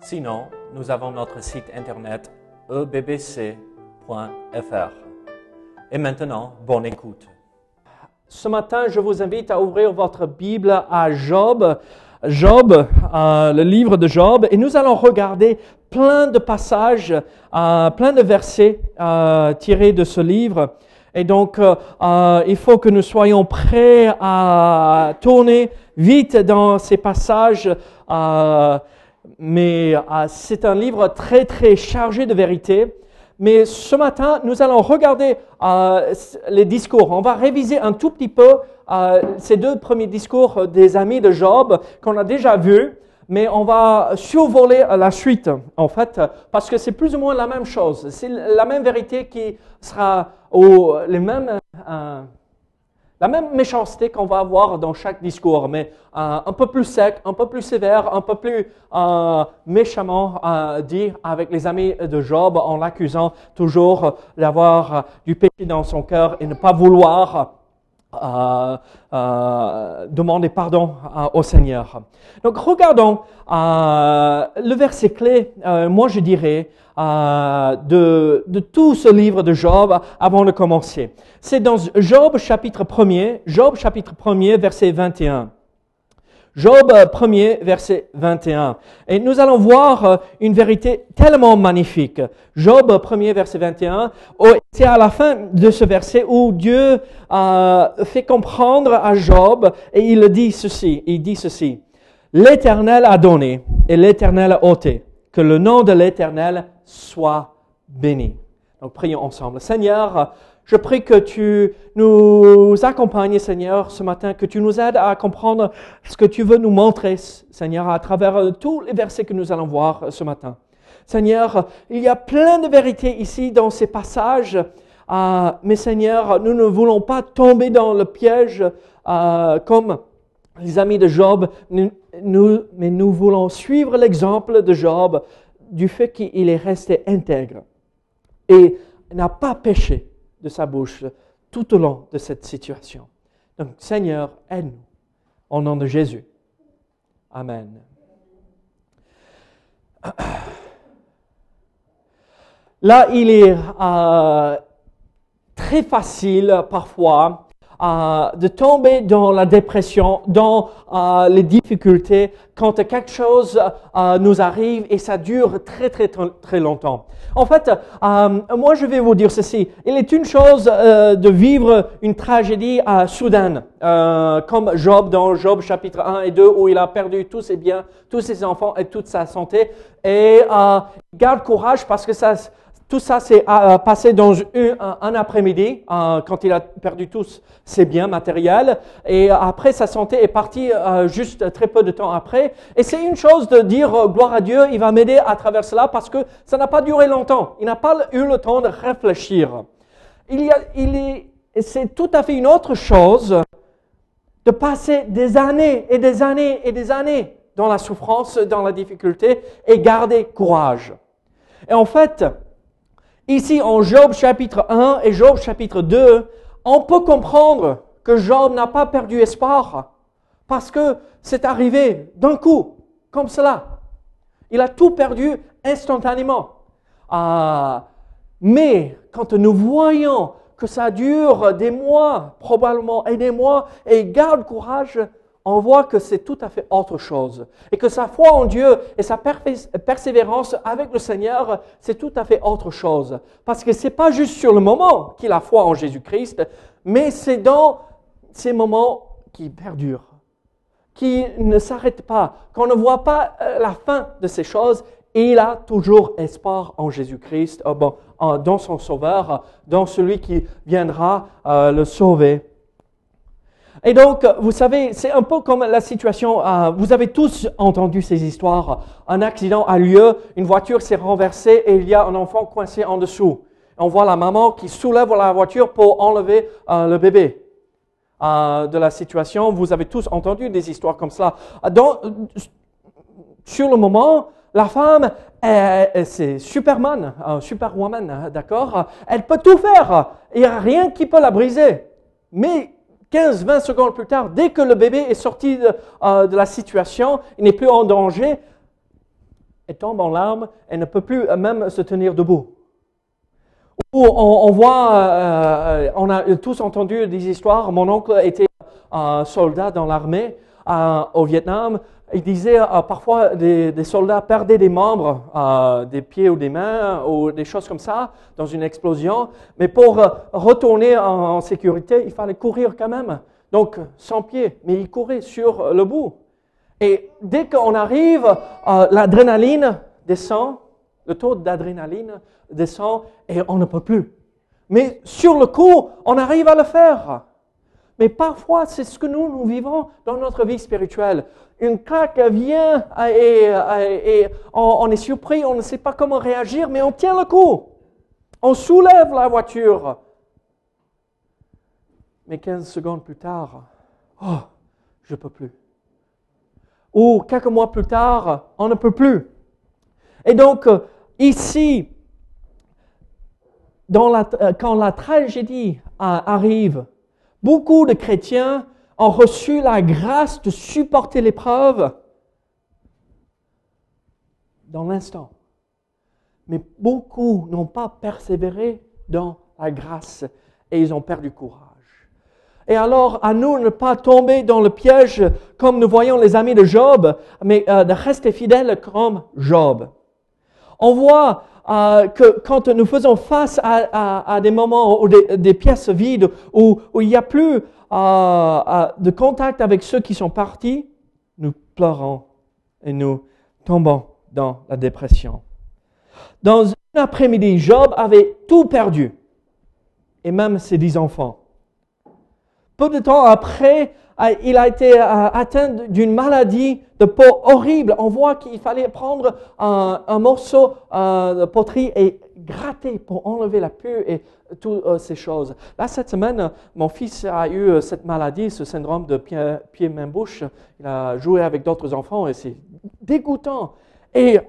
Sinon, nous avons notre site internet ebbc.fr. Et maintenant, bonne écoute. Ce matin, je vous invite à ouvrir votre Bible à Job. Job, euh, le livre de Job, et nous allons regarder plein de passages, euh, plein de versets euh, tirés de ce livre. Et donc, il faut que nous soyons prêts à tourner vite dans ces passages mais euh, c'est un livre très, très chargé de vérité. Mais ce matin, nous allons regarder euh, les discours. On va réviser un tout petit peu euh, ces deux premiers discours des amis de Job qu'on a déjà vus, mais on va survoler la suite, en fait, parce que c'est plus ou moins la même chose. C'est la même vérité qui sera au, les mêmes la même méchanceté qu'on va avoir dans chaque discours, mais euh, un peu plus sec, un peu plus sévère, un peu plus euh, méchamment euh, dit avec les amis de Job en l'accusant toujours d'avoir du péché dans son cœur et ne pas vouloir demander pardon au Seigneur. Donc regardons le verset clé, moi je dirais, euh, de, de, tout ce livre de Job avant de commencer. C'est dans Job chapitre 1er, Job chapitre 1er, verset 21. Job 1er, verset 21. Et nous allons voir euh, une vérité tellement magnifique. Job 1er, verset 21. C'est à la fin de ce verset où Dieu euh, fait comprendre à Job et il dit ceci, il dit ceci. L'Éternel a donné et l'Éternel a ôté. Que le nom de l'Éternel soit béni. Donc prions ensemble. Seigneur, je prie que tu nous accompagnes, Seigneur, ce matin, que tu nous aides à comprendre ce que tu veux nous montrer, Seigneur, à travers tous les versets que nous allons voir ce matin. Seigneur, il y a plein de vérités ici dans ces passages, euh, mais Seigneur, nous ne voulons pas tomber dans le piège euh, comme les amis de Job, mais nous voulons suivre l'exemple de Job du fait qu'il est resté intègre et n'a pas péché de sa bouche tout au long de cette situation. Donc, Seigneur, aide-nous. Au nom de Jésus. Amen. Là, il est euh, très facile parfois euh, de tomber dans la dépression, dans euh, les difficultés, quand quelque chose euh, nous arrive et ça dure très très très longtemps. En fait, moi je vais vous dire ceci. Il est une chose de vivre une tragédie soudaine, comme Job dans Job chapitre 1 et 2, où il a perdu tous ses biens, tous ses enfants et toute sa santé. Et garde courage parce que ça tout ça s'est euh, passé dans un, après-midi, euh, quand il a perdu tous ses biens matériels. Et après, sa santé est partie euh, juste très peu de temps après. Et c'est une chose de dire, gloire à Dieu, il va m'aider à travers cela, parce que ça n'a pas duré longtemps. Il n'a pas eu le temps de réfléchir. Il y a, il est, c'est tout à fait une autre chose de passer des années et des années et des années dans la souffrance, dans la difficulté, et garder courage. Et en fait, Ici, en Job chapitre 1 et Job chapitre 2, on peut comprendre que Job n'a pas perdu espoir parce que c'est arrivé d'un coup, comme cela. Il a tout perdu instantanément. Ah, mais quand nous voyons que ça dure des mois, probablement, et des mois, et garde courage, on voit que c'est tout à fait autre chose. Et que sa foi en Dieu et sa persévérance avec le Seigneur, c'est tout à fait autre chose. Parce que c'est pas juste sur le moment qu'il a foi en Jésus-Christ, mais c'est dans ces moments qui perdurent, qui ne s'arrêtent pas, qu'on ne voit pas euh, la fin de ces choses. Et il a toujours espoir en Jésus-Christ, euh, dans son Sauveur, dans celui qui viendra euh, le sauver. Et donc, vous savez, c'est un peu comme la situation, euh, vous avez tous entendu ces histoires. Un accident a lieu, une voiture s'est renversée et il y a un enfant coincé en dessous. On voit la maman qui soulève la voiture pour enlever euh, le bébé euh, de la situation. Vous avez tous entendu des histoires comme cela. Donc, sur le moment, la femme, c'est Superman, Superwoman, d'accord? Elle peut tout faire. Il n'y a rien qui peut la briser. Mais 15, 20 secondes plus tard, dès que le bébé est sorti euh, de, la situation, il n'est plus en danger, elle tombe en larmes, elle ne peut plus même se tenir debout. Ou on, voit, euh, euh, on a tous entendu des histoires, mon oncle était un soldat dans l'armée au Vietnam, il disait euh, parfois des, des, soldats perdaient des membres, euh, des pieds ou des mains ou des choses comme ça dans une explosion, mais pour euh, retourner en, sécurité, il fallait courir quand même. Donc sans pied, mais il courait sur le bout. Et dès qu'on arrive, l'adrénaline descend, le taux d'adrénaline descend et on ne peut plus. Mais sur le coup, on arrive à le faire. Mais parfois, c'est ce que nous, nous vivons dans notre vie spirituelle. Une claque vient et, on, est surpris, on ne sait pas comment réagir, mais on tient le coup. On soulève la voiture. Mais 15 secondes plus tard, oh, je ne peux plus. Ou quelques mois plus tard, on ne peut plus. Et donc, ici, dans la, euh, quand la tragédie arrive, Beaucoup de chrétiens ont reçu la grâce de supporter l'épreuve dans l'instant. Mais beaucoup n'ont pas persévéré dans la grâce et ils ont perdu courage. Et alors, à nous ne pas tomber dans le piège comme nous voyons les amis de Job, mais euh, de rester fidèles comme Job. On voit euh, que quand nous faisons face à, des moments ou des, pièces vides où, il n'y a plus euh, euh, de contact avec ceux qui sont partis, nous pleurons et nous tombons dans la dépression. Dans un après-midi, Job avait tout perdu, et même ses dix enfants. Peu de temps après, il a été atteint d'une maladie de peau horrible. On voit qu'il fallait prendre un, morceau euh, de poterie et gratter pour enlever la pue et toutes euh, ces choses. Là, cette semaine, mon fils a eu euh, cette maladie, ce syndrome de pied-main-bouche. Il a joué avec d'autres enfants et c'est dégoûtant. Et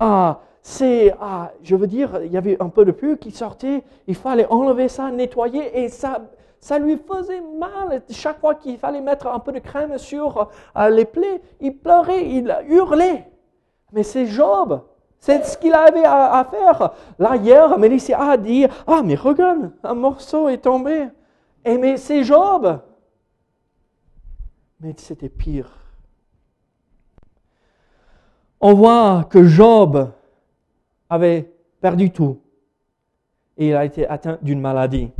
c'est, je veux dire, il y avait un peu de pus qui sortait, il fallait enlever ça, nettoyer, et ça, ça lui faisait mal. Chaque fois qu'il fallait mettre un peu de crème sur euh, les plaies, il pleurait, il hurlait. Mais c'est Job. C'est ce qu'il avait à, faire. Là, hier, Mélissia a dit, ah, mais regarde, un morceau est tombé. Et mais c'est Job. Mais c'était pire. On voit que Job avait perdu tout. Et il a été atteint d'une maladie.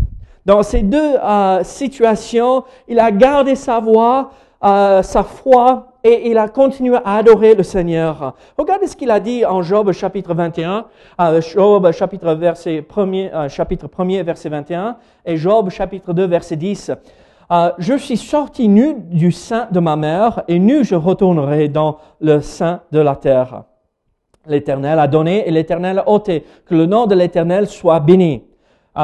Dans ces deux euh, situations, il a gardé sa voix, euh, sa foi, et il a continué à adorer le Seigneur. Regardez ce qu'il a dit en Job chapitre 21, euh, Job chapitre, verset premier, chapitre 1 verset 21, et Job chapitre 2 verset 10. je suis sorti nu du sein de ma mère, et nu je retournerai dans le sein de la terre. L'Éternel a donné et l'Éternel a ôté. Que le nom de l'Éternel soit béni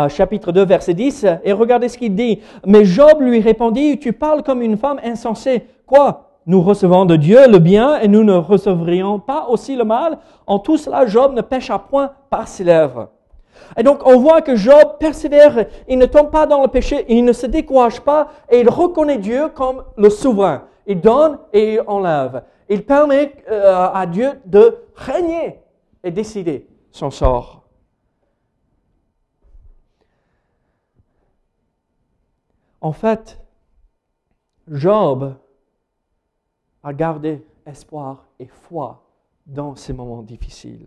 chapitre 2, verset 10, et regardez ce qu'il dit. Mais Job lui répondit, tu parles comme une femme insensée. Quoi? Nous recevons de Dieu le bien et nous ne recevrions pas aussi le mal En tout cela, Job ne pêcha point par ses lèvres. Et donc, on voit que Job persévère, il ne tombe pas dans le péché, il ne se décourage pas et il reconnaît Dieu comme le souverain. Il donne et il enlève. Il permet euh, à Dieu de régner et décider son sort. En fait, Job a gardé espoir et foi dans ces moments difficiles.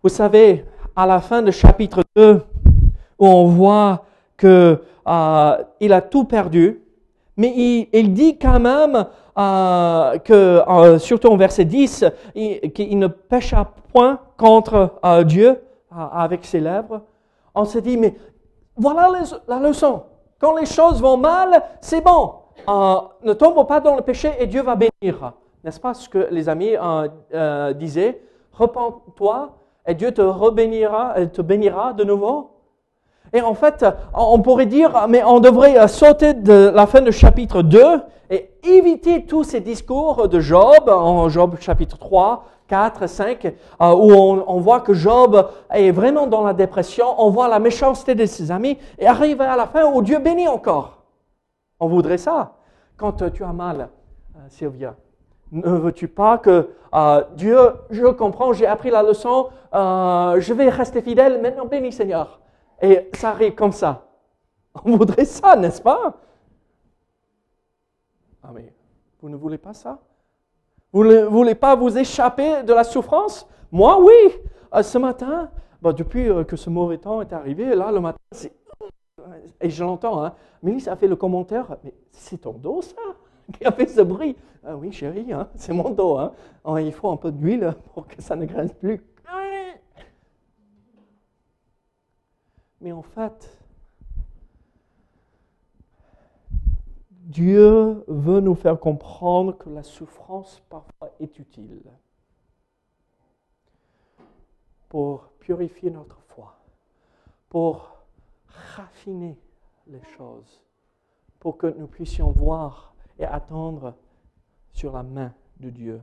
Vous savez, à la fin du chapitre 2, où on voit qu'il euh, a tout perdu, mais il, dit quand même euh, que, euh, surtout en verset 10, qu'il ne pécha point contre Dieu avec ses lèvres. On se dit, mais voilà la leçon. Quand les choses vont mal, c'est bon. Euh, ne tombe pas dans le péché et Dieu va bénir. N'est-ce pas ce que les amis euh, euh, disaient? Repends-toi et Dieu te rebénira, te bénira de nouveau. Et en fait, on pourrait dire, mais on devrait sauter de la fin du chapitre 2 et éviter tous ces discours de Job, en Job chapitre 3, 4, 5, où on, voit que Job est vraiment dans la dépression, on voit la méchanceté de ses amis, et arriver à la fin où Dieu bénit encore. On voudrait ça. Quand tu as mal, euh, Sylvia, ne veux-tu pas que euh, Dieu, je comprends, j'ai appris la leçon, euh, je vais rester fidèle, maintenant bénis Seigneur. Et ça arrive comme ça. On voudrait ça, n'est-ce pas? Ah mais vous ne voulez pas ça? Vous ne voulez pas vous échapper de la souffrance? Moi, oui. ce matin, depuis que ce mauvais temps est arrivé, là, le matin, et je l'entends, hein, Mélisse a fait le commentaire, mais c'est ton dos ça qui a fait ce bruit. Ah oui, chérie, hein, c'est mon dos. Hein. Oh, il faut un peu d'huile pour que ça ne grince plus. Mais en fait, Dieu veut nous faire comprendre que la souffrance parfois est utile pour purifier notre foi, pour raffiner les choses pour que nous puissions voir et attendre sur la main de Dieu.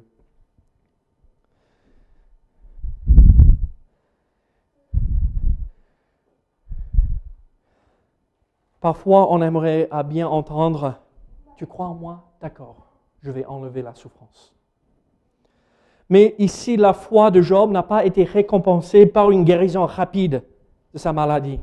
Parfois, on aimerait bien entendre, tu crois en moi? D'accord, je vais enlever la souffrance. Mais ici, la foi de Job n'a pas été récompensée par une guérison rapide de sa maladie.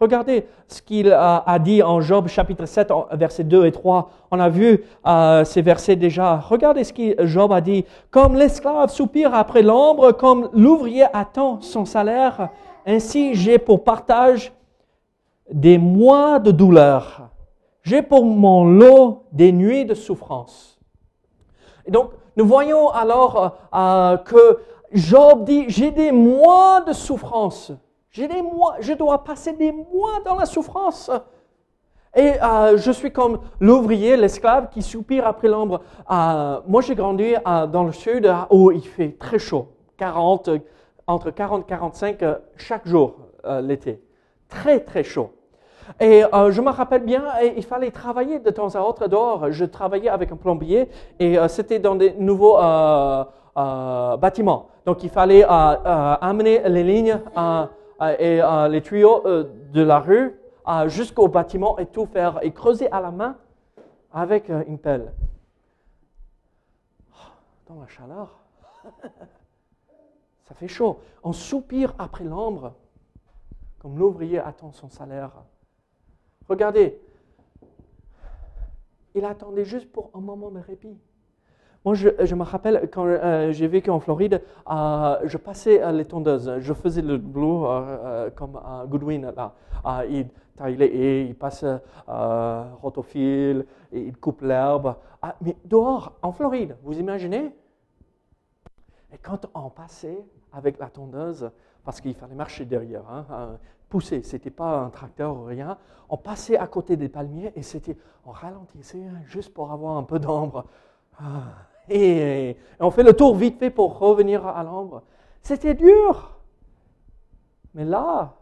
Regardez ce qu'il a dit en Job chapitre 7, versets 2 et 3. On a vu euh, ces versets déjà. Regardez ce que Job a dit. Comme l'esclave soupire après l'ombre, comme l'ouvrier attend son salaire, ainsi j'ai pour partage des mois de douleur. J'ai pour mon lot des nuits de souffrance. Et donc, nous voyons alors euh, que Job dit, j'ai des mois de souffrance. J'ai des mois, je dois passer des mois dans la souffrance. Et euh, je suis comme l'ouvrier, l'esclave qui soupire après l'ombre. Euh, moi, j'ai grandi euh, dans le sud où il fait très chaud, 40, entre 40 et 45 chaque jour l'été. Très, très chaud. Et je me rappelle bien, il fallait travailler de temps à autre dehors. Je travaillais avec un plombier et c'était dans des nouveaux bâtiments. Donc, il fallait amener les lignes euh, et euh, les tuyaux euh, de la rue jusqu'au bâtiment et tout faire et creuser à la main avec une pelle. Oh, dans la chaleur, ça fait chaud. On soupire après l'ombre, comme l'ouvrier attend son salaire. Regardez, il attendait juste pour un moment de répit. Moi, je, me rappelle quand euh, j'ai vécu en Floride, euh, je passais euh, les tondeuses. Je faisais le boulot comme Goodwin. Là. il taille il passe rotofil, il coupe l'herbe. Ah, mais dehors, en Floride, vous imaginez? Et quand on passait avec la tondeuse, parce qu'il fallait marcher derrière, hein, pousser, ce n'était pas un tracteur ou rien, on passait à côté des palmiers et c'était, on ralentissait juste pour avoir un peu d'ombre. Ah et on fait le tour vite fait pour revenir à l'ombre. C'était dur. Mais là,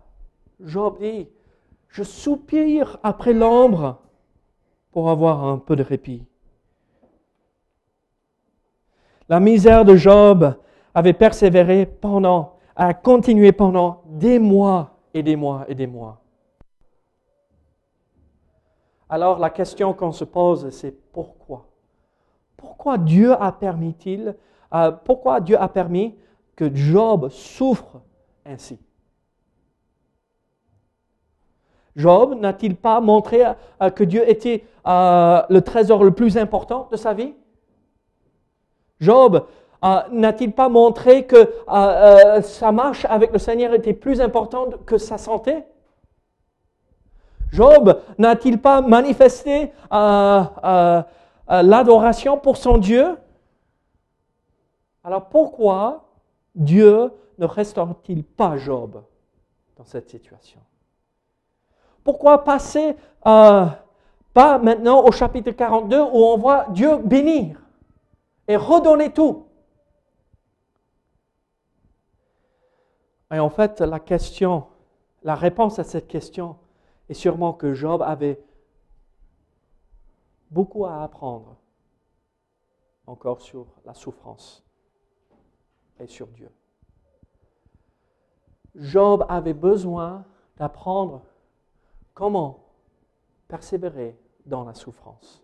Job dit, je soupire après l'ombre pour avoir un peu de répit. La misère de Job avait persévéré pendant, a continué pendant des mois des mois. Alors la question qu'on se pose, c'est pourquoi? Pourquoi Dieu a permis-il, euh, pourquoi Dieu a permis que Job souffre ainsi? Job n'a-t-il pas montré euh, que Dieu était euh, le trésor le plus important de sa vie? Job n'a-t-il pas montré que sa marche avec le Seigneur était plus importante que sa santé? Job n'a-t-il pas manifesté euh, l'adoration pour son Dieu, alors pourquoi Dieu ne restaure-t-il pas Job dans cette situation? Pourquoi passer euh, pas maintenant au chapitre 42 où on voit Dieu bénir et redonner tout? Et en fait, la question, la réponse à cette question est sûrement que Job avait beaucoup à apprendre encore sur la souffrance et sur Dieu. Job avait besoin d'apprendre comment persévérer dans la souffrance,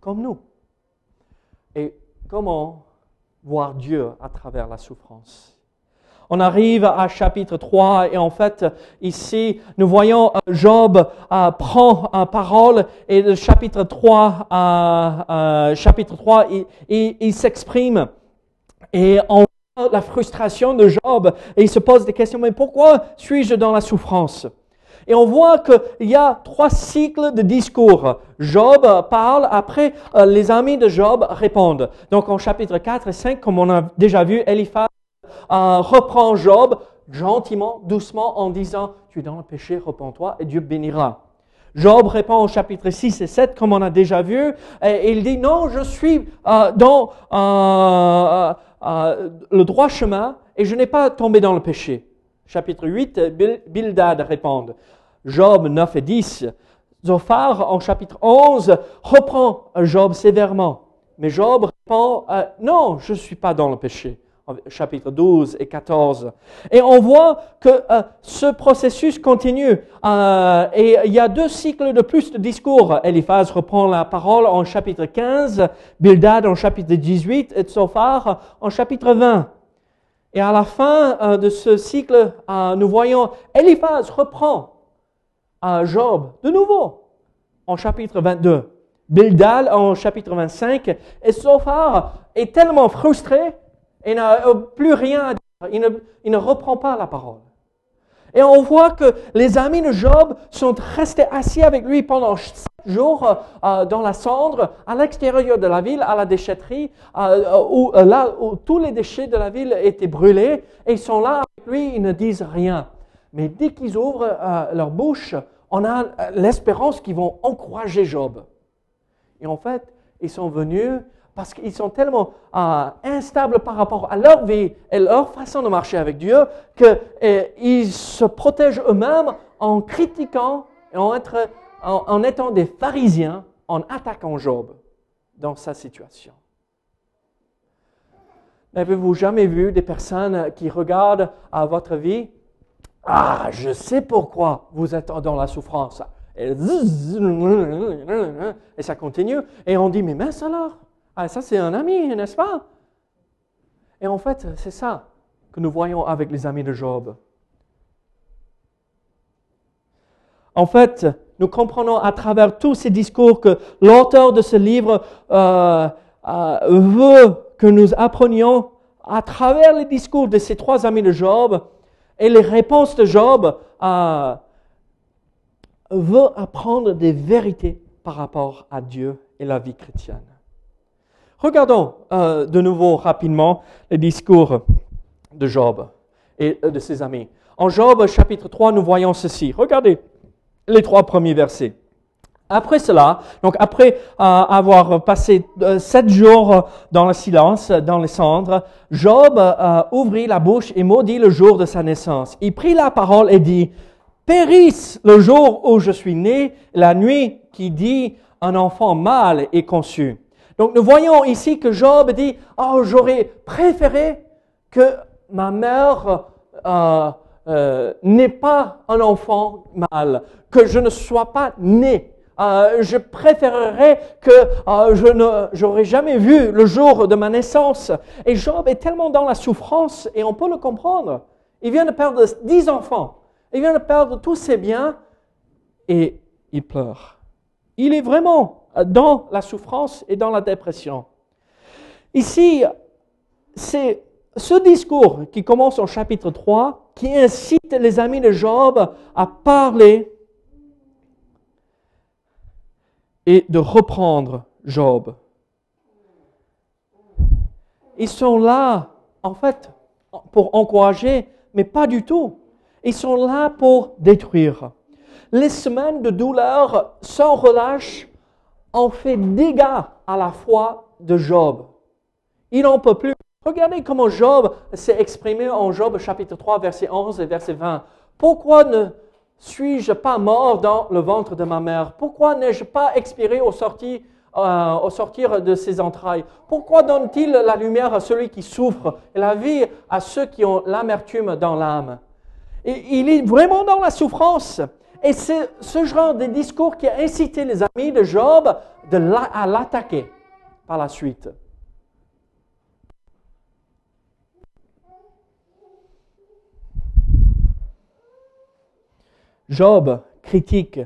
comme nous, et comment voir Dieu à travers la souffrance. On arrive à chapitre 3 et en fait, ici, nous voyons euh, Job euh, prend euh, parole et le chapitre 3, euh, chapitre 3, il, il, s'exprime et on voit la frustration de Job et il se pose des questions, mais pourquoi suis-je dans la souffrance? Et on voit qu'il y a trois cycles de discours. Job parle, après les amis de Job répondent. Donc en chapitre 4 et 5, comme on a déjà vu, Eliphaz euh, reprend Job gentiment, doucement, en disant, tu es dans le péché, repens-toi et Dieu bénira. Job répond au chapitre 6 et 7, comme on a déjà vu, et il dit, non, je suis euh, dans euh, le droit chemin et je n'ai pas tombé dans le péché. Chapitre 8, Bildad répond. Job 9 et 10. Zophar, en chapitre 11, reprend Job sévèrement. Mais Job répond, non, je ne suis pas dans le péché chapitre 12 et 14. Et on voit que euh, ce processus continue. Euh, et il y a deux cycles de plus de discours. Eliphaz reprend la parole en chapitre 15, Bildad en chapitre 18 et Tsophar en chapitre 20. Et à la fin euh, de ce cycle, nous voyons Eliphaz reprend Job de nouveau en chapitre 22. Bildad en chapitre 25. Et Sophar est tellement frustré il n'a euh, plus rien à dire. Il ne, reprend pas la parole. Et on voit que les amis de Job sont restés assis avec lui pendant sept jours euh, euh, dans la cendre, à l'extérieur de la ville, à la déchetterie, où, là où tous les déchets de la ville étaient brûlés. Et ils sont là avec lui, ils ne disent rien. Mais dès qu'ils ouvrent leur bouche, on a l'espérance qu'ils vont encourager Job. Et en fait, ils sont venus parce qu'ils sont tellement euh, instables par rapport à leur vie et leur façon de marcher avec Dieu qu'ils se protègent eux-mêmes en critiquant en, en, étant des pharisiens, en attaquant Job dans sa situation. N'avez-vous jamais vu des personnes qui regardent à votre vie Ah, je sais pourquoi vous êtes dans la souffrance. Et ça continue. Et on dit, mais mince alors ah, ça c'est un ami, n'est-ce pas? Et en fait, c'est ça que nous voyons avec les amis de Job. En fait, nous comprenons à travers tous ces discours que l'auteur de ce livre euh, euh, veut que nous apprenions à travers les discours de ces trois amis de Job et les réponses de Job, euh, veut apprendre des vérités par rapport à Dieu et la vie chrétienne. Regardons euh, de nouveau rapidement le discours de Job et euh, de ses amis. En Job chapitre 3, nous voyons ceci. Regardez les trois premiers versets. Après cela, donc après euh, avoir passé sept jours dans le silence, dans les cendres, Job ouvrit la bouche et maudit le jour de sa naissance. Il prit la parole et dit, Périsse le jour où je suis né, la nuit qui dit un enfant mâle est conçu. Donc nous voyons ici que Job dit, oh j'aurais préféré que ma mère euh, euh, n'ait pas un enfant mâle, que je ne sois pas né. Euh, je préférerais que je ne j'aurais jamais vu le jour de ma naissance. Et Job est tellement dans la souffrance et on peut le comprendre. Il vient de perdre dix enfants. Il vient de perdre tous ses biens et il pleure. Il est vraiment dans la souffrance et dans la dépression. Ici, c'est ce discours qui commence en chapitre 3 qui incite les amis de Job à parler et de reprendre Job. Ils sont là, en fait, pour encourager, mais pas du tout. Ils sont là pour détruire. les semaines de douleur sans relâche ont fait dégâts à la foi de Job. Il n'en peut plus. Regardez comment Job s'est exprimé en Job chapitre 3, verset 11 et verset 20. Pourquoi ne suis-je pas mort dans le ventre de ma mère? Pourquoi n'ai-je pas expiré au, euh, au sortir de ses entrailles? Pourquoi donne-t-il la lumière à celui qui souffre et la vie à ceux qui ont l'amertume dans l'âme? Il est vraiment dans la souffrance. Et c'est ce genre de discours qui a incité les amis de Job à l'attaquer par la suite. Job critique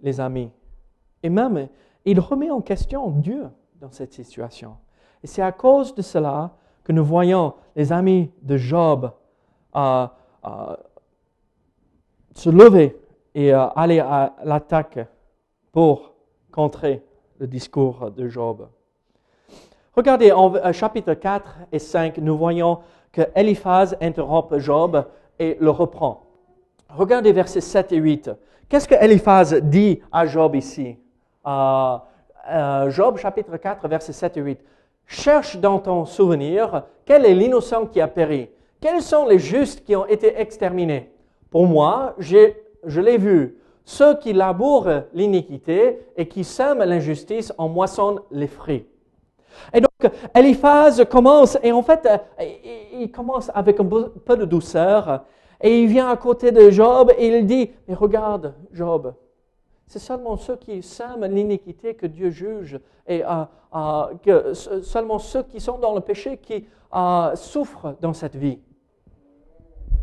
les amis. Et même, il remet en question Dieu dans cette situation. Et c'est à cause de cela que nous voyons les amis de Job euh, euh, se lever et euh, aller à l'attaque pour contrer le discours de Job. Regardez, en chapitre 4 et 5, nous voyons que Eliphaz interrompt Job et le reprend. Regardez versets 7 et 8. Qu'est-ce que Eliphaz dit à Job ici? Euh, euh, Job chapitre 4, versets 7 et 8. Cherche dans ton souvenir quel est l'innocent qui a péri. Quels sont les justes qui ont été exterminés? Pour moi, je l'ai vu. Ceux qui labourent l'iniquité et qui sèment l'injustice en moissonnent les fruits. Et donc, Eliphaz commence, et en fait, euh, il commence avec un peu de douceur, et il vient à côté de Job et il dit, mais regarde, Job, c'est seulement ceux qui sèment l'iniquité que Dieu juge, et euh, euh, seulement ceux qui sont dans le péché qui souffrent dans cette vie.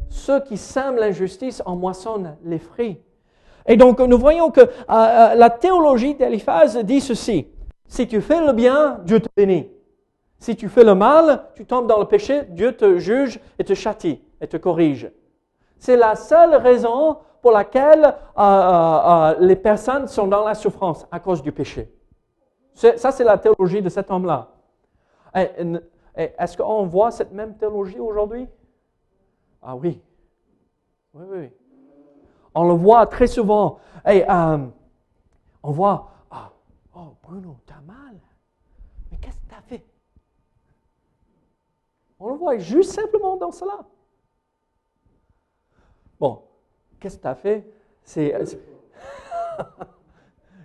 Ceux qui sèment l'injustice en moissonnent les fruits. Et donc, nous voyons que la théologie d'Eliphaz dit ceci. Si tu fais le bien, Dieu te bénit. Si tu fais le mal, tu tombes dans le péché, Dieu te juge et te châtie et te corrige. C'est la seule raison pour laquelle euh, euh, euh, les personnes sont dans la souffrance à cause du péché. Ça, c'est la théologie de cet homme-là. Est-ce qu'on voit cette même théologie aujourd'hui? Ah oui. Oui, oui. On le voit très souvent. Et, on voit Oh, Bruno, t'as mal. Mais qu'est-ce que t'as fait? On le voit juste simplement dans cela. Bon, qu'est-ce que t'as fait? C'est.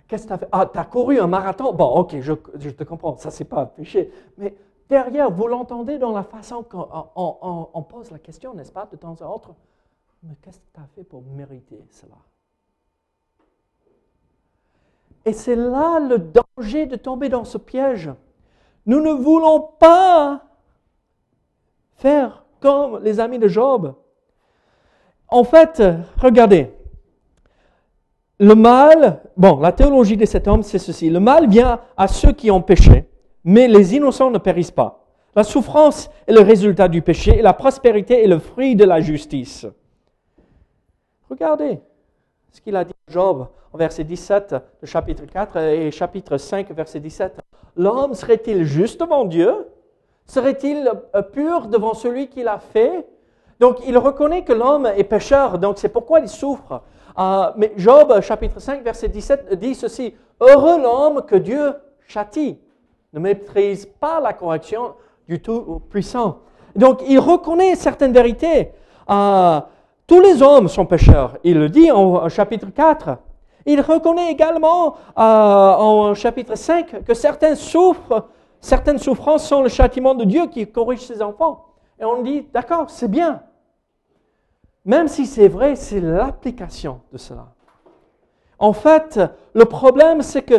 qu'est-ce que t'as fait? Ah, t'as couru un marathon? Bon, ok, je, te comprends, ça c'est pas un péché. Mais derrière, vous l'entendez dans la façon qu'on on, pose la question, n'est-ce pas, de temps à autre? Mais qu'est-ce que tu as fait pour mériter cela? Et c'est là le danger de tomber dans ce piège. Nous ne voulons pas faire comme les amis de Job. En fait, regardez, le mal, bon, la théologie de cet homme, c'est ceci. Le mal vient à ceux qui ont péché, mais les innocents ne périssent pas. La souffrance est le résultat du péché et la prospérité est le fruit de la justice. Regardez ce qu'il a dit Job verset 17 de chapitre 4 et chapitre 5, verset 17. L'homme serait-il juste devant Dieu? Serait-il euh, pur devant celui qui l'a fait? Donc il reconnaît que l'homme est pécheur, donc c'est pourquoi il souffre. Euh, mais Job, chapitre 5, verset 17, dit ceci, Heureux l'homme que Dieu châtie, ne méprise pas la correction du Tout-Puissant. Donc il reconnaît certaines vérités. Euh, tous les hommes sont pécheurs. Il le dit en chapitre 4. Il reconnaît également euh, en chapitre 5 que souffrent, certaines souffrances sont le châtiment de Dieu qui corrige ses enfants. Et on dit, d'accord, c'est bien. Même si c'est vrai, c'est l'application de cela. En fait, le problème, c'est que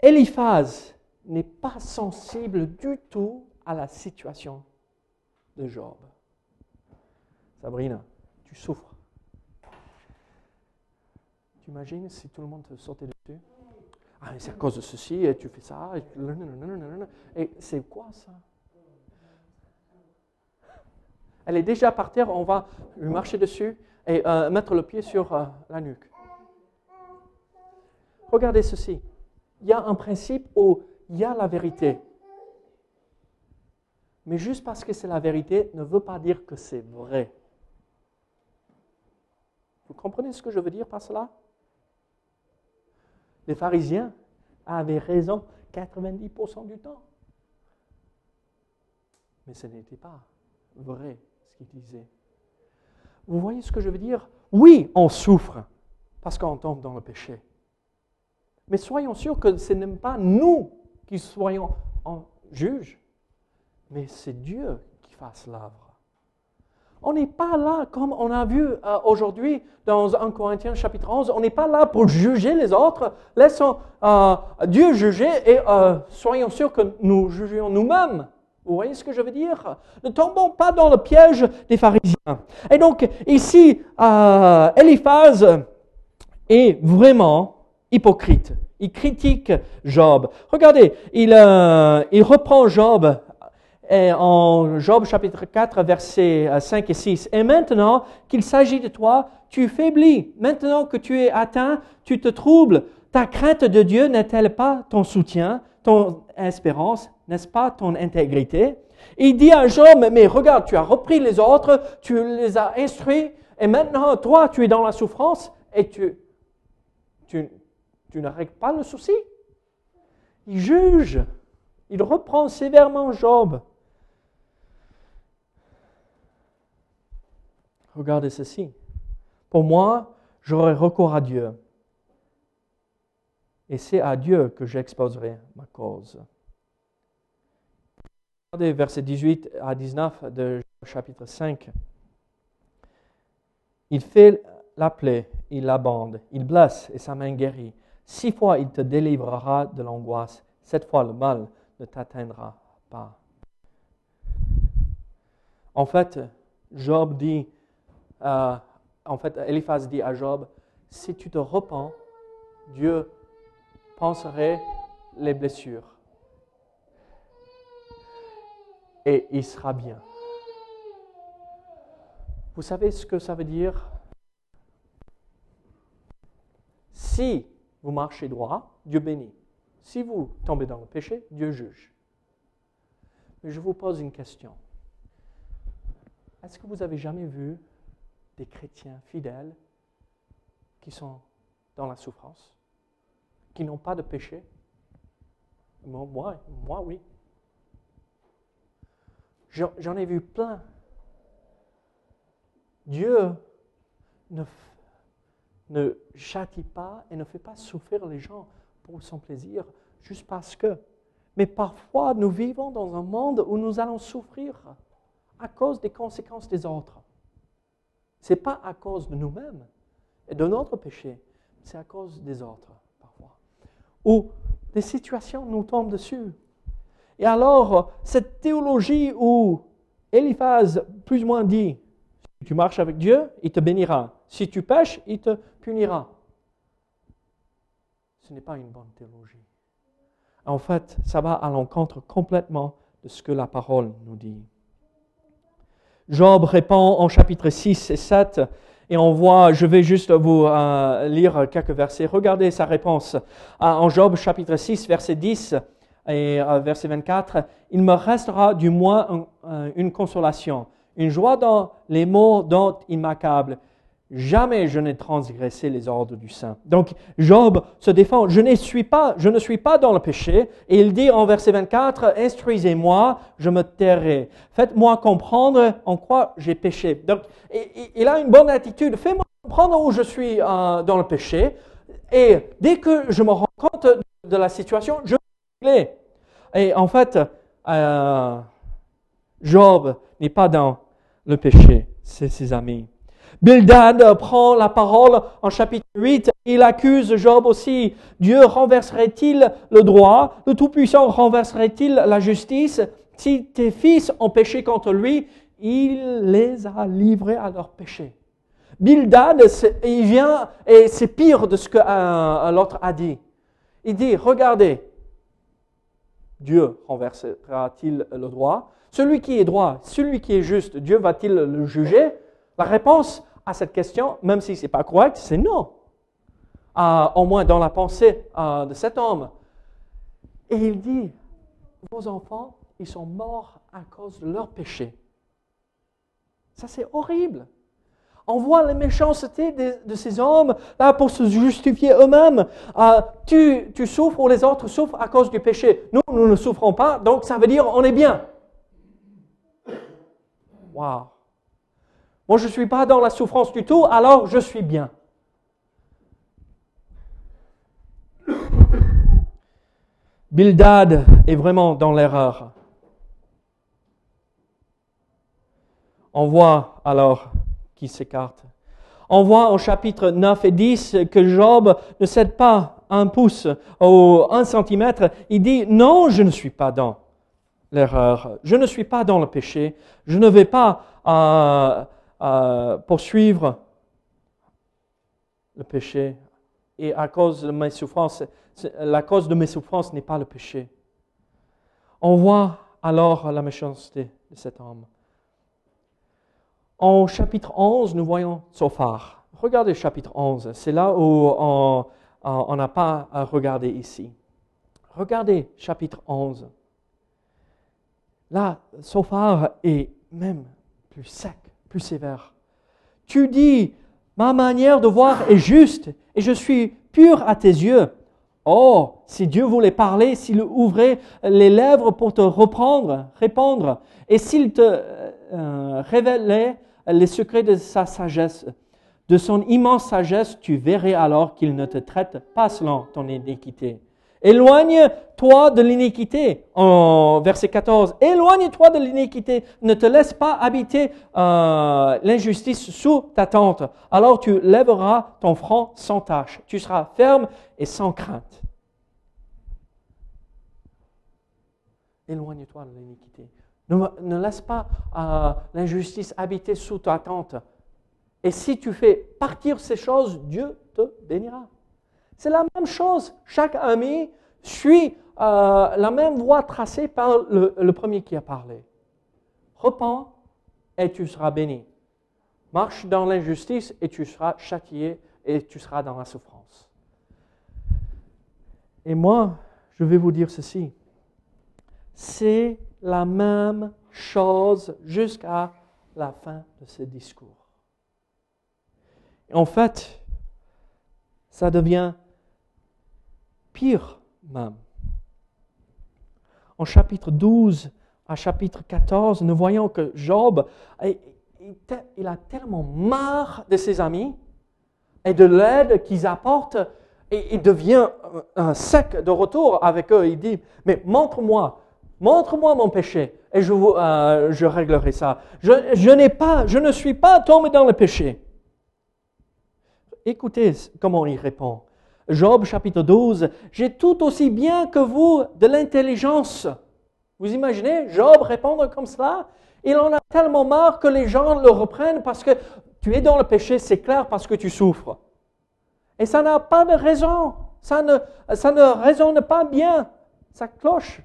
Eliphaz n'est pas sensible du tout à la situation de Job. Sabrina, tu souffres. Tu imagines si tout le monde te sautait dessus? Ah, c'est à cause de ceci, et tu fais ça, et, et c'est quoi ça? Elle est déjà par terre, on va lui marcher dessus et euh, mettre le pied sur euh, la nuque. Regardez ceci. Il y a un principe où il y a la vérité. Mais juste parce que c'est la vérité ne veut pas dire que c'est vrai. comprenez ce que je veux dire par cela? Les pharisiens avaient raison 90% du temps. Mais ce n'était pas vrai ce qu'ils disaient. Vous voyez ce que je veux dire? Oui, on souffre parce qu'on tombe dans le péché. Mais soyons sûrs que ce n'est pas nous qui soyons en juge, mais c'est Dieu qui fasse l'œuvre. On n'est pas là, comme on a vu euh, aujourd'hui dans 1 Corinthiens chapitre 11, on n'est pas là pour juger les autres. Laissons euh, Dieu juger et euh, soyons sûrs que nous jugeons nous-mêmes. Vous voyez ce que je veux dire? Ne tombons pas dans le piège des pharisiens. Et donc ici, Eliphaz est vraiment hypocrite. Il critique Job. Regardez, il, il reprend Job en Job chapitre 4, versets 5 et 6. Et maintenant qu'il s'agit de toi, tu faiblis. Maintenant que tu es atteint, tu te troubles. Ta crainte de Dieu n'est-elle pas ton soutien, ton espérance, n'est-ce pas ton intégrité? Il dit à Job, mais regarde, tu as repris les autres, tu les as instruits, et maintenant toi, tu es dans la souffrance et tu, tu, tu ne règles pas le souci. Il juge, il reprend sévèrement Job. Regardez ceci. Pour moi, j'aurai recours à Dieu. Et c'est à Dieu que j'exposerai ma cause. Regardez versets 18 à 19 de chapitre 5. Il fait la plaie, il la bande, il blesse et sa main guérit. Six fois il te délivrera de l'angoisse. Cette fois le mal ne t'atteindra pas. En fait, Job dit, euh, en fait, Eliphaz dit à Job, si tu te repens, Dieu penserait les blessures. Et il sera bien. Vous savez ce que ça veut dire? Si vous marchez droit, Dieu bénit. Si vous tombez dans le péché, Dieu juge. Mais je vous pose une question. Est-ce que vous avez jamais vu des chrétiens fidèles qui sont dans la souffrance, qui n'ont pas de péché? Moi, moi, oui. J'en ai vu plein. Dieu ne, ne châtie pas et ne fait pas souffrir les gens pour son plaisir, juste parce que. Mais parfois, nous vivons dans un monde où nous allons souffrir à cause des conséquences des autres. Ce n'est pas à cause de nous-mêmes et de notre péché, c'est à cause des autres, parfois. Ou des situations nous tombent dessus. Et alors, cette théologie où Eliphaz plus ou moins dit, si tu marches avec Dieu, il te bénira. Si tu pêches, il te Ce n'est pas une bonne théologie. En fait, ça va à l'encontre complètement de ce que la parole nous dit. Job répond en chapitre 6 et 7, et on voit, je vais juste vous euh, lire quelques versets. Regardez sa réponse. Euh, en Job chapitre 6, verset 10 et euh, verset 24, Il me restera du moins une consolation, une joie dans les mots dont il m'accable. Jamais je n'ai transgressé les ordres du Saint. Donc Job se défend, je ne suis pas, je ne suis pas dans le péché. Et il dit en verset 24, instruisez-moi, je me tairai. Faites-moi comprendre en quoi j'ai péché. Donc il a une bonne attitude. Fais-moi comprendre où je suis euh, dans le péché. Et dès que je me rends compte de la situation, je vais Et en fait, euh, Job n'est pas dans le péché, c'est ses amis. Bildad prend la parole en chapitre 8. Il accuse Job aussi. Dieu renverserait-il le droit? Le Tout-Puissant renverserait-il la justice? Si tes fils ont péché contre lui, il les a livrés à leur péché. Bildad, il vient et c'est pire de ce que l'autre a dit. Il dit, regardez, Dieu renversera-t-il le droit? Celui qui est droit, celui qui est juste, Dieu va-t-il le juger? La réponse à cette question, même si ce n'est pas correct, c'est non. Euh, au moins dans la pensée euh, de cet homme. Et il dit, vos enfants, ils sont morts à cause de leur péché. Ça, c'est horrible. On voit la méchanceté de, ces hommes là pour se justifier eux-mêmes. Euh, tu, souffres ou les autres souffrent à cause du péché. Nous, nous ne souffrons pas, donc ça veut dire on est bien. Waouh. Moi, je ne suis pas dans la souffrance du tout, alors je suis bien. Bildad est vraiment dans l'erreur. On voit alors qui s'écarte. On voit au chapitre 9 et 10 que Job ne cède pas un pouce ou un centimètre. Il dit, non, je ne suis pas dans l'erreur, je ne suis pas dans le péché, je ne vais pas euh, euh, poursuivre le péché. Et à cause de mes souffrances, la cause de mes souffrances n'est pas le péché. On voit alors la méchanceté de cet homme. En chapitre 11, nous voyons Sophar. Regardez chapitre 11, c'est là où on n'a pas à regarder ici. Regardez chapitre 11. Là, Sophar est même plus sec, plus sévère. Tu dis, ma manière de voir est juste et je suis pur à tes yeux. Oh, si Dieu voulait parler, s'il ouvrait les lèvres pour te reprendre, répondre, et s'il te euh, révélait les secrets de sa sagesse, de son immense sagesse, tu verrais alors qu'il ne te traite pas selon ton iniquité, Éloigne-toi de l'iniquité. En verset 14, éloigne-toi de l'iniquité. Ne te laisse pas habiter euh, l'injustice sous ta tente. Alors tu lèveras ton front sans tâche. Tu seras ferme et sans crainte. Éloigne-toi de l'iniquité. Ne, laisse pas euh, l'injustice habiter sous ta tente. Et si tu fais partir ces choses, Dieu te bénira. C'est la même chose. Chaque ami suit euh, la même voie tracée par le, premier qui a parlé. Repends et tu seras béni. Marche dans l'injustice et tu seras châtié et tu seras dans la souffrance. Et moi, je vais vous dire ceci. C'est la même chose jusqu'à la fin de ce discours. En fait, ça devient pire même. En chapitre 12 à chapitre 14, nous voyons que Job, il a tellement marre de ses amis et de l'aide qu'ils apportent, et il devient un sec de retour avec eux. Il dit, mais montre-moi, montre-moi mon péché, et je, euh, je réglerai ça. Je, je n'ai pas, je ne suis pas tombé dans le péché. Écoutez comment il répond. Job chapitre 12, j'ai tout aussi bien que vous de l'intelligence. Vous imaginez Job répondre comme cela? Il en a tellement marre que les gens le reprennent parce que tu es dans le péché, c'est clair parce que tu souffres. Et ça n'a pas de raison. Ça ne, ça ne résonne pas bien. Ça cloche.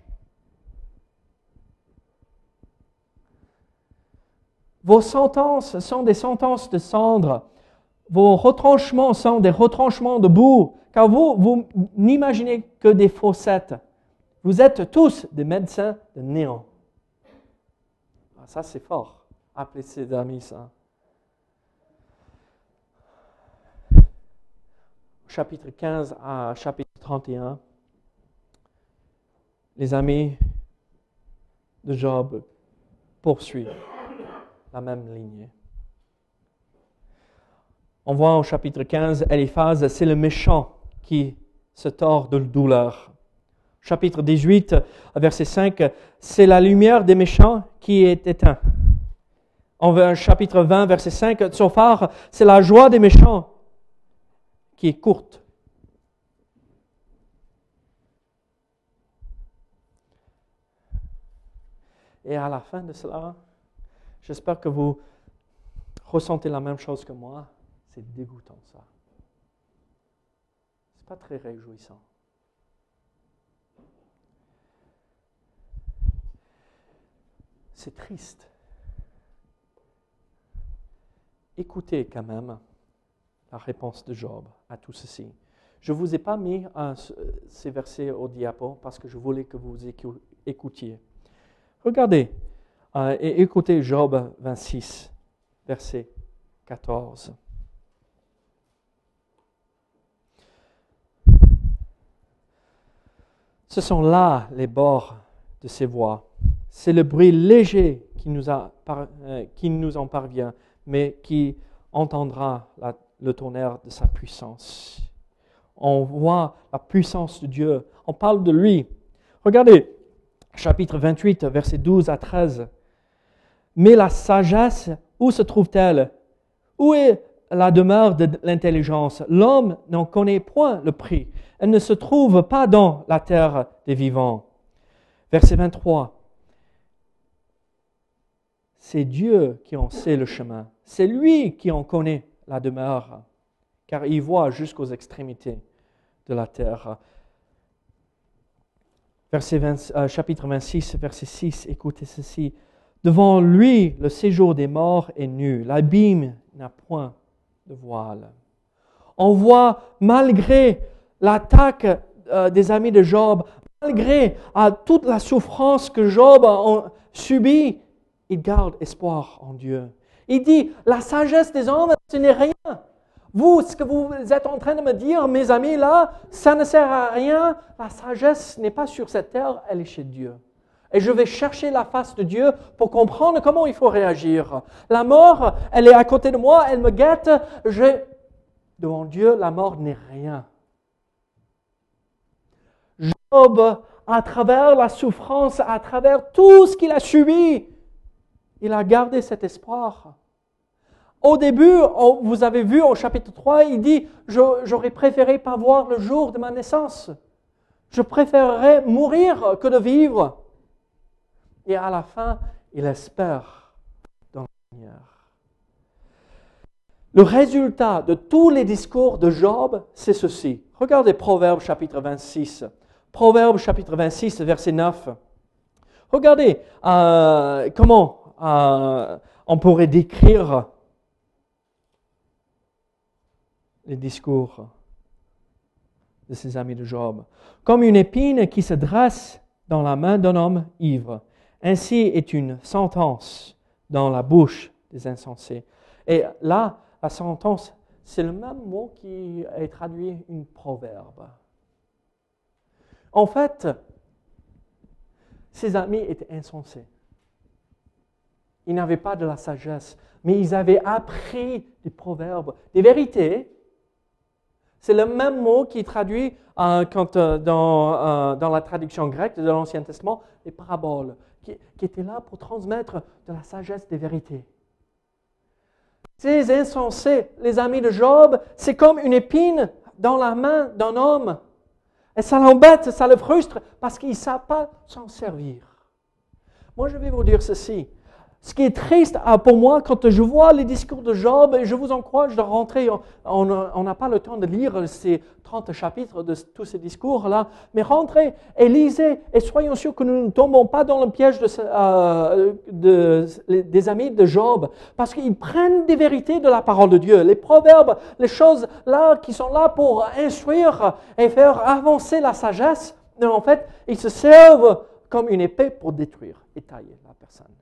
Vos sentences sont des sentences de cendre. Vos retranchements sont des retranchements de boue car vous, vous n'imaginez que des faussettes. Vous êtes tous des médecins de néant. Ah, ça, c'est fort. Appelez ses amis ça. Chapitre 15 à chapitre 31, les amis de Job poursuivent la même lignée. On voit au chapitre 15, Eliphaz, c'est le méchant qui se tord de douleur. Chapitre 18, verset 5, c'est la lumière des méchants qui est éteinte. En chapitre 20, verset 5, Sophar, c'est la joie des méchants qui est courte. Et à la fin de cela, j'espère que vous ressentez la même chose que moi. C'est dégoûtant ça très réjouissant. C'est triste. Écoutez quand même la réponse de Job à tout ceci. Je ne vous ai pas mis ces versets au diapo parce que je voulais que vous écoutiez. Regardez euh, et écoutez Job 26, verset 14. Ce sont là les bords de ces voix. C'est le bruit léger qui nous, euh, en parvient, mais qui entendra le tonnerre de sa puissance. On voit la puissance de Dieu. On parle de lui. Regardez, chapitre 28, versets 12 à 13. Mais la sagesse, où se trouve-t-elle? Où est la demeure de l'intelligence L'homme n'en connaît point le prix. Elle ne se trouve pas dans la terre des vivants. Verset 23. C'est Dieu qui en sait le chemin. C'est lui qui en connaît la demeure, car il voit jusqu'aux extrémités de la terre. Verset euh, chapitre 26, verset 6, écoutez ceci. Devant lui, le séjour des morts est nu, l'abîme n'a point voile. On voit, malgré l'attaque euh, des amis de Job, malgré euh, toute la souffrance que Job a subie, il garde espoir en Dieu. Il dit, la sagesse des hommes, ce n'est rien. Vous, ce que vous êtes en train de me dire, mes amis, là, ça ne sert à rien. La sagesse n'est pas sur cette terre, elle est chez Dieu. Et je vais chercher la face de Dieu pour comprendre comment il faut réagir. La mort, elle est à côté de moi, elle me guette. Je... Devant Dieu, la mort n'est rien. Job, à travers la souffrance, à travers tout ce qu'il a subi, il a gardé cet espoir. Au début, vous avez vu au chapitre 3, il dit, j'aurais préféré pas voir le jour de ma naissance. Je préférerais mourir que de vivre. Et à la fin, il espère dans le Seigneur. Le résultat de tous les discours de Job, c'est ceci. Regardez Proverbe chapitre 26. Proverbe chapitre 26, verset 9. Regardez euh, comment euh, on pourrait décrire les discours de ses amis de Job. Comme une épine qui se dresse dans la main d'un homme ivre. Ainsi est une sentence dans la bouche des insensés. Et là, la sentence, c'est le même mot qui est traduit une proverbe. En fait, ses amis étaient insensés. Ils n'avaient pas de la sagesse, mais ils avaient appris des proverbes, des vérités. C'est le même mot qui est traduit euh, quand, euh, dans, euh, dans, la traduction grecque de l'Ancien Testament, les paraboles, qui, étaient là pour transmettre de la sagesse des vérités. Ces insensés, les amis de Job, c'est comme une épine dans la main d'un homme et ça l'embête, ça le frustre parce qu'il ne sait pas s'en servir. Moi, je vais vous dire ceci. Ce qui est triste ah, pour moi quand je vois les discours de Job, et je vous encourage de rentrer, on n'a pas le temps de lire ces 30 chapitres de tous ces discours-là, mais rentrez et lisez et soyons sûrs que nous ne tombons pas dans le piège euh, des amis de Job, parce qu'ils prennent des vérités de la parole de Dieu, les proverbes, les choses là qui sont là pour instruire et faire avancer la sagesse, en fait, ils se servent comme une épée pour détruire et tailler la personne.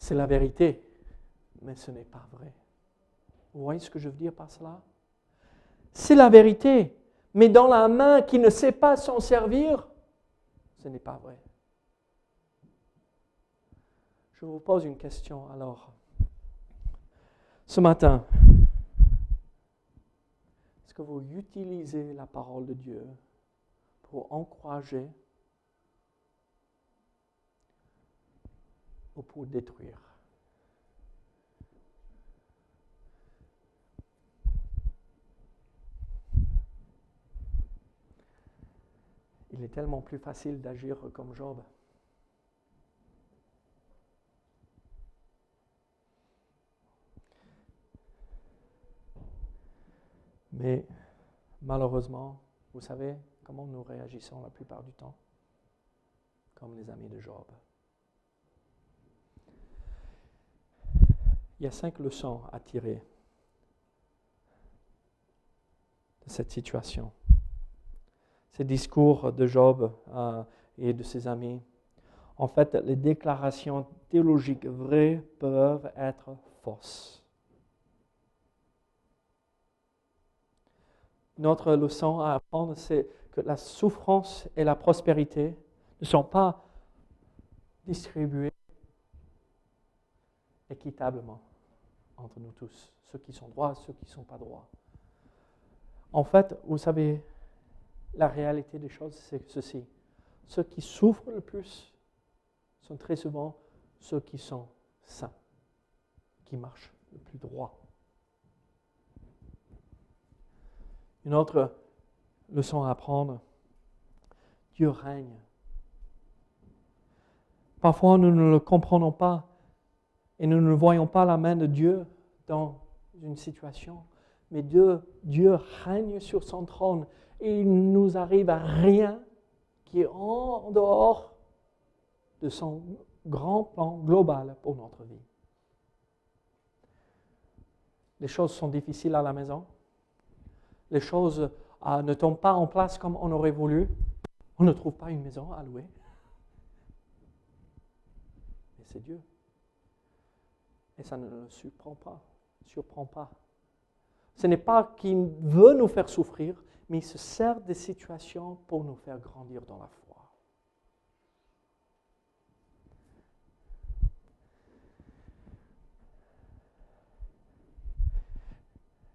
C'est la vérité, mais ce n'est pas vrai. Vous voyez ce que je veux dire par cela? C'est la vérité, mais dans la main qui ne sait pas s'en servir, ce n'est pas vrai. Je vous pose une question alors. Ce matin, est-ce que vous utilisez la parole de Dieu pour encourager pour détruire. Il est tellement plus facile d'agir comme Job. Mais malheureusement, vous savez comment nous réagissons la plupart du temps? Comme les amis de Job. Il y a cinq leçons à tirer de cette situation. Ces discours de Job euh, et de ses amis. En fait, les déclarations théologiques vraies peuvent être fausses. Notre leçon à apprendre, c'est que la souffrance et la prospérité ne sont pas distribuées équitablement entre nous tous, ceux qui sont droits, ceux qui ne sont pas droits. En fait, vous savez, la réalité des choses, c'est ceci. Ceux qui souffrent le plus sont très souvent ceux qui sont saints, qui marchent le plus droit. Une autre leçon à apprendre, Dieu règne. Parfois, nous ne le comprenons pas et nous ne voyons pas la main de Dieu dans une situation. Mais Dieu, Dieu règne sur son trône et il nous arrive à rien qui est en dehors de son grand plan global pour notre vie. Les choses sont difficiles à la maison. Les choses euh, ne tombent pas en place comme on aurait voulu. On ne trouve pas une maison à louer. Mais c'est Dieu. Et ça ne le surprend pas. Surprend pas. Ce n'est pas qu'il veut nous faire souffrir, mais il se sert des situations pour nous faire grandir dans la foi.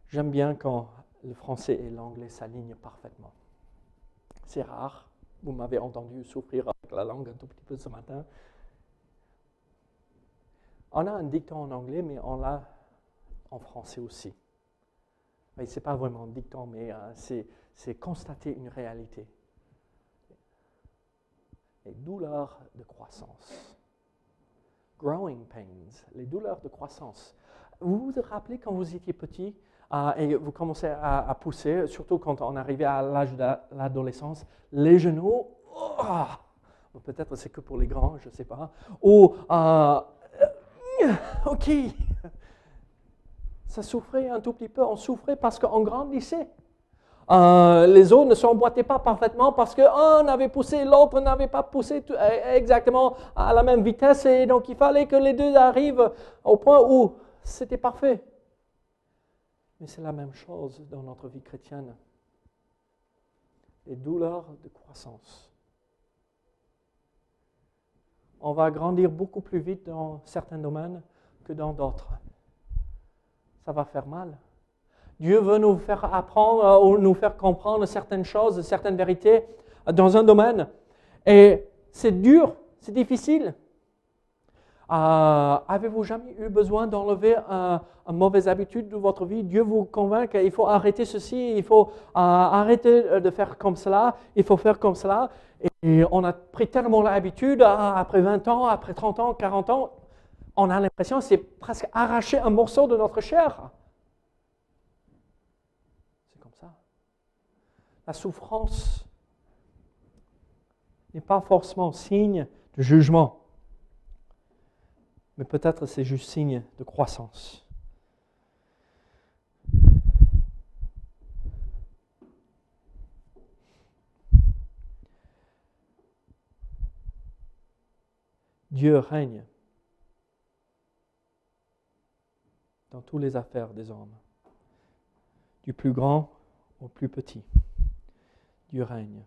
J'aime bien quand le français et l'anglais s'alignent parfaitement. C'est rare. Vous m'avez entendu souffrir avec la langue un tout petit peu ce matin. On a un dicton en anglais, mais on l'a en français aussi. Ce n'est pas vraiment un dicton, mais euh, c'est constater une réalité. Les douleurs de croissance. Growing pains, les douleurs de croissance. Vous vous rappelez quand vous étiez petit euh, et vous commencez à, pousser, surtout quand on arrivait à l'âge de l'adolescence, les genoux, oh, peut-être c'est que pour les grands, je ne sais pas, ou, euh, ok, ça souffrait un tout petit peu. On souffrait parce qu'on grandissait. Euh, les os ne s'emboîtaient pas parfaitement parce qu'un avait poussé, l'autre n'avait pas poussé eh, exactement à la même vitesse et donc il fallait que les deux arrivent au point où c'était parfait. Mais c'est la même chose dans notre vie chrétienne. Les douleurs de croissance. On va grandir beaucoup plus vite dans certains domaines que dans d'autres ça va faire mal. Dieu veut nous faire apprendre euh, ou nous faire comprendre certaines choses, certaines vérités euh, dans un domaine. Et c'est dur, c'est difficile. Euh, avez-vous jamais eu besoin d'enlever une mauvaise habitude de votre vie? Dieu vous convainc qu'il faut arrêter ceci, il faut arrêter de faire comme cela, il faut faire comme cela. Et on a pris tellement l'habitude, après 20 ans, après 30 ans, 40 ans, on a l'impression que c'est presque arracher un morceau de notre chair. C'est comme ça. La souffrance n'est pas forcément signe de jugement, mais peut-être c'est juste signe de croissance. Dieu règne dans toutes les affaires des hommes, du plus grand au plus petit. Dieu règne.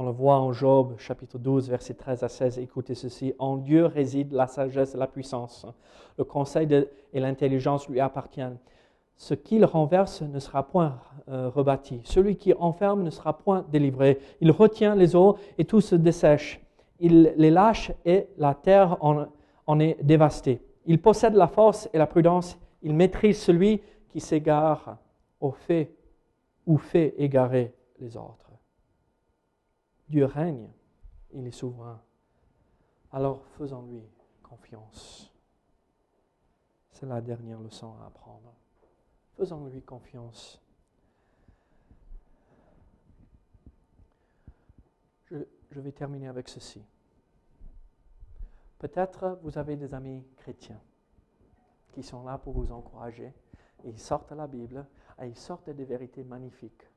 On le voit en Job, chapitre 12, versets 13 à 16. Écoutez ceci. En Dieu réside la sagesse et la puissance. Le conseil et l'intelligence lui appartiennent. Ce qu'il renverse ne sera point euh, rebâti. Celui qui enferme ne sera point délivré. Il retient les eaux et tout se dessèche. Il les lâche et la terre en est dévastée. Il possède la force et la prudence. Il maîtrise celui qui s'égare au fait ou fait égarer les autres. Dieu règne, il est souverain. Alors faisons-lui confiance. C'est la dernière leçon à apprendre. Faisons-lui confiance. Je, vais terminer avec ceci. Peut-être vous avez des amis chrétiens qui sont là pour vous encourager. ils sortent la Bible et ils sortent des vérités magnifiques.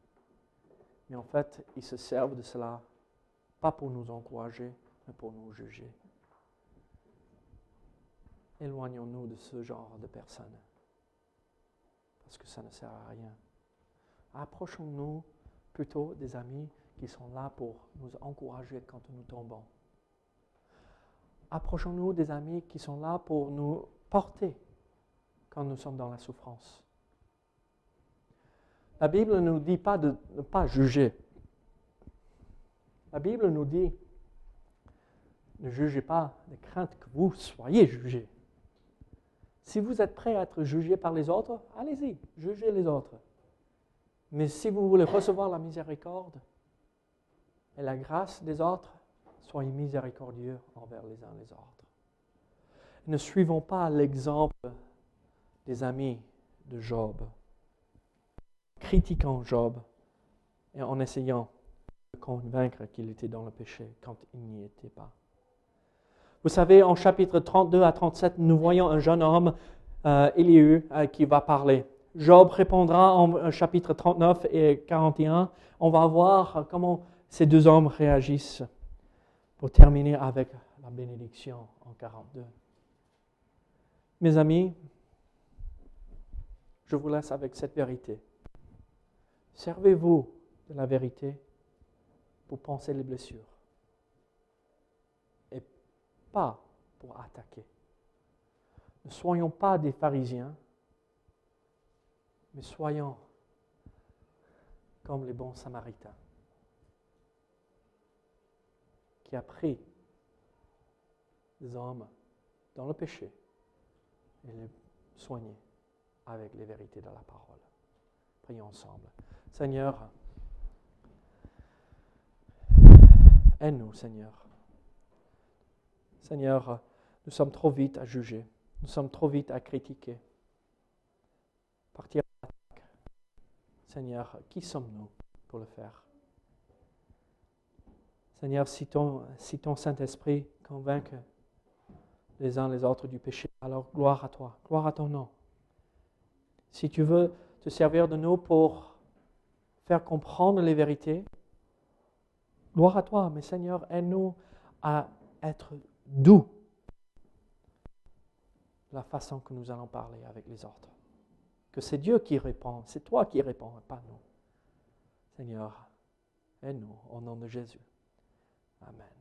Mais en fait, ils se servent de cela pas pour nous encourager, mais pour nous juger. Éloignons-nous de ce genre de personnes, parce que ça ne sert à rien. Approchons-nous plutôt des amis qui sont là pour nous encourager quand nous tombons. Approchons-nous des amis qui sont là pour nous porter quand nous sommes dans la souffrance. La Bible ne nous dit pas de ne pas juger. La Bible nous dit, ne jugez pas de crainte que vous soyez jugés. Si vous êtes prêt à être jugé par les autres, allez-y, jugez les autres. Mais si vous voulez recevoir la miséricorde et la grâce des autres, soyez miséricordieux envers les uns les autres. Ne suivons pas l'exemple des amis de Job, critiquant Job et en essayant de convaincre qu'il était dans le péché quand il n'y était pas. Vous savez, en chapitre 32 à 37, nous voyons un jeune homme, euh, euh, qui va parler. Job répondra en euh, chapitre 39 et 41. On va voir comment ces deux hommes réagissent pour terminer avec la bénédiction en 42. Mes amis, je vous laisse avec cette vérité. Servez-vous de la vérité pour penser les blessures et pas pour attaquer. Ne soyons pas des pharisiens, mais soyons comme les bons samaritains qui a pris des hommes dans le péché et les soigné avec les vérités de la parole. Prions ensemble. Seigneur, aide-nous, Seigneur. Seigneur, nous sommes trop vite à juger, nous sommes trop vite à critiquer. Partir à l'attaque. Seigneur, qui sommes-nous pour le faire? Seigneur, si ton, si ton Saint-Esprit convainc les uns les autres du péché, alors gloire à toi, gloire à ton nom. Si tu veux te servir de nous pour faire comprendre les vérités, gloire à toi, mais Seigneur, aide-nous à être doux la façon que nous allons parler avec les autres. Que c'est Dieu qui répond, c'est toi qui réponds, pas nous. Seigneur, aide-nous au nom de Jésus. Amen.